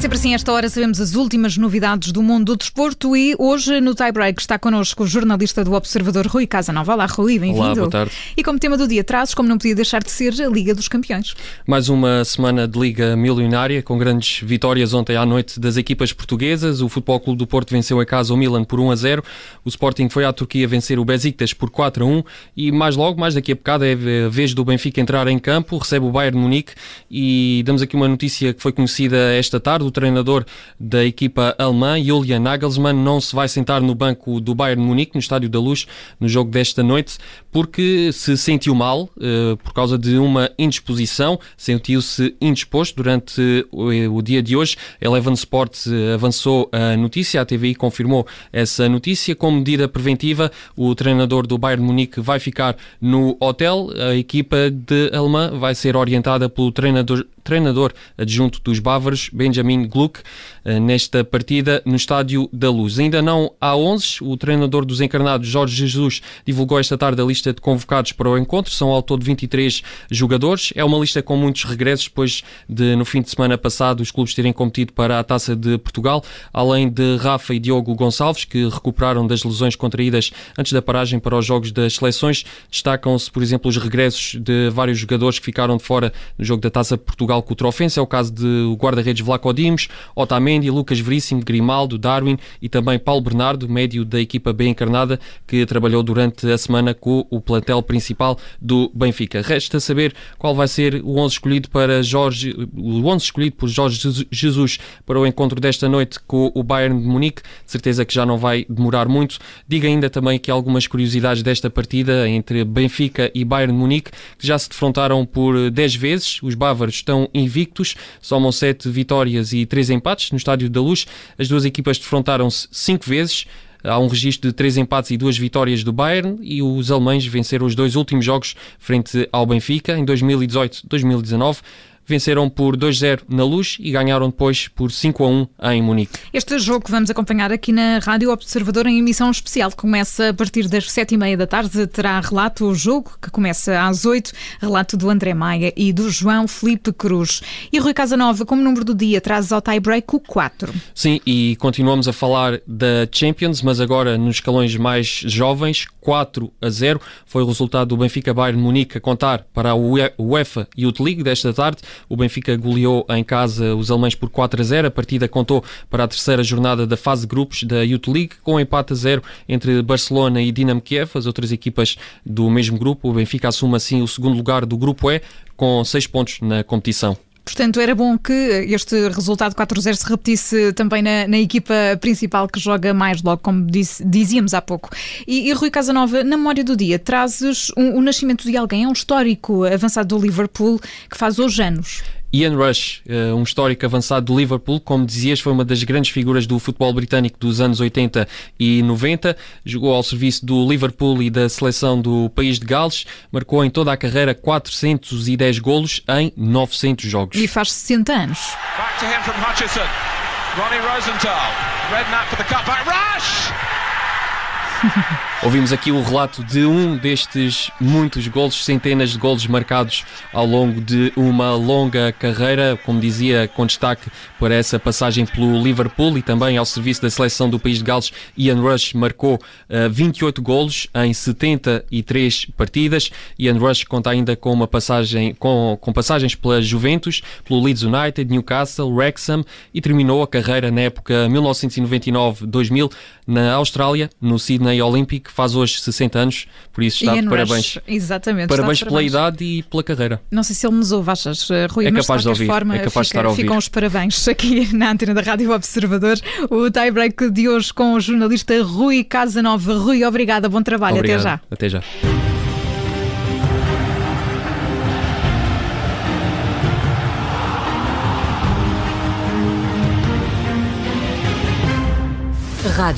sempre assim, esta hora sabemos as últimas novidades do mundo do desporto e hoje no tie-break está connosco o jornalista do Observador Rui Casanova. Olá, Rui, bem-vindo. Olá, boa tarde. E como tema do dia trazes, como não podia deixar de ser, a Liga dos Campeões. Mais uma semana de Liga milionária, com grandes vitórias ontem à noite das equipas portuguesas. O Futebol Clube do Porto venceu a casa o Milan por 1 a 0. O Sporting foi à Turquia vencer o Besiktas por 4 a 1. E mais logo, mais daqui a bocado, é a vez do Benfica entrar em campo, recebe o Bayern Munique e damos aqui uma notícia que foi conhecida esta tarde. O treinador da equipa alemã, Julian Nagelsmann, não se vai sentar no banco do Bayern Munique, no Estádio da Luz, no jogo desta noite, porque se sentiu mal uh, por causa de uma indisposição, sentiu-se indisposto durante o, o, dia de hoje. Eleven Sports uh, avançou a notícia, a TVI confirmou essa notícia. Como medida preventiva, o treinador do Bayern Munique vai ficar no hotel. A equipa de alemã vai ser orientada pelo treinador treinador adjunto dos bávaros, Benjamin Gluck, eh, nesta partida no Estádio da Luz. Ainda não há 11, o treinador dos encarnados, Jorge Jesus, divulgou esta tarde a lista de convocados para o encontro, são ao todo 23 jogadores. É uma lista com muitos regressos, depois de, no fim de semana passado, os clubes terem competido para a Taça de Portugal, além de Rafa e Diogo Gonçalves, que recuperaram das lesões contraídas antes da paragem para os jogos das seleções. Destacam-se, por exemplo, os regressos de vários jogadores que ficaram de fora no jogo da Taça de Portugal Portugal com o Trofense, é o caso de guarda-redes Vlaco Dimos, Otamendi, Lucas Veríssimo, Grimaldo, Darwin e também Paulo Bernardo, médio da equipa B encarnada, que trabalhou durante a semana com o plantel principal do Benfica. Resta saber qual vai ser o 11 escolhido para Jorge, o 11 escolhido por Jorge Jesus para o encontro desta noite com o Bayern de Munique. De certeza que já não vai demorar muito. Diga ainda também que algumas curiosidades desta partida entre Benfica e Bayern de Munique, que já se defrontaram por 10 vezes. Os bávaros estão invictos, somam sete vitórias e três empates no Estádio da Luz. As duas equipas defrontaram-se cinco vezes. Há um registro de três empates e duas vitórias do Bayern e os alemães venceram os dois últimos jogos frente ao Benfica em 2018-2019 venceram por 2-0 na Luz e ganharam depois por 5-1 em Munique. Este jogo que vamos acompanhar aqui na Rádio Observador em emissão especial começa a partir das 7h30 da tarde. Terá relato o jogo, que começa às 8 relato do André Maia e do João Felipe Cruz. E Rui Casanova, como número do dia, traz ao tie-break o 4. Sim, e continuamos a falar da Champions, mas agora nos escalões mais jovens, 4 a 0 foi o resultado do Benfica Bayern Munique a contar para a UEFA Youth League desta tarde. O Benfica goleou em casa os alemães por 4 a 0. A partida contou para a terceira jornada da fase de grupos da Youth League, com empate a 0 entre Barcelona e Dinamo Kiev, as outras equipas do mesmo grupo. O Benfica assume assim o segundo lugar do grupo E, com 6 pontos na competição. Portanto, era bom que este resultado 4-0 se repetisse também na, na, equipa principal que joga mais logo, como disse, dizíamos há pouco. E, e Rui Casanova, na memória do dia, trazes o um, nascimento de alguém, é um histórico avançado do Liverpool que faz hoje anos. Ian Rush, eh, um histórico avançado do Liverpool, como dizias, foi uma das grandes figuras do futebol britânico dos anos 80 e 90. Jogou ao serviço do Liverpool e da seleção do país de Gales. Marcou em toda a carreira 410 golos em 900 jogos. E faz 60 anos. Back to him from Hutchison. Ronnie Rosenthal. Redknapp for the cutback. Rush! Ouvimos aqui o relato de um destes muitos golos, centenas de golos marcados ao longo de uma longa carreira, como dizia, com destaque para essa passagem pelo Liverpool e também ao serviço da seleção do país de Gales. Ian Rush marcou uh, 28 golos em 73 partidas. Ian Rush conta ainda com uma passagem com, com passagens pela Juventus, pelo Leeds United, Newcastle, Wrexham e terminou a carreira na época 1999-2000 na Austrália, no Sydney Olympic que faz hoje 60 anos, por isso está de parabéns. Exatamente. Parabéns pela parabéns. idade e pela carreira. Não sei se ele nos ouve, achas, eh, Rui, é mas capaz de ouvir. Forma, é capaz fica, de estar a ouvir. Ficam os parabéns aqui na antena da Rádio Observador. O tie-break de hoje com o jornalista Rui Casanova. Rui, obrigada, bom trabalho, Obrigado. até já. Até já. Rádio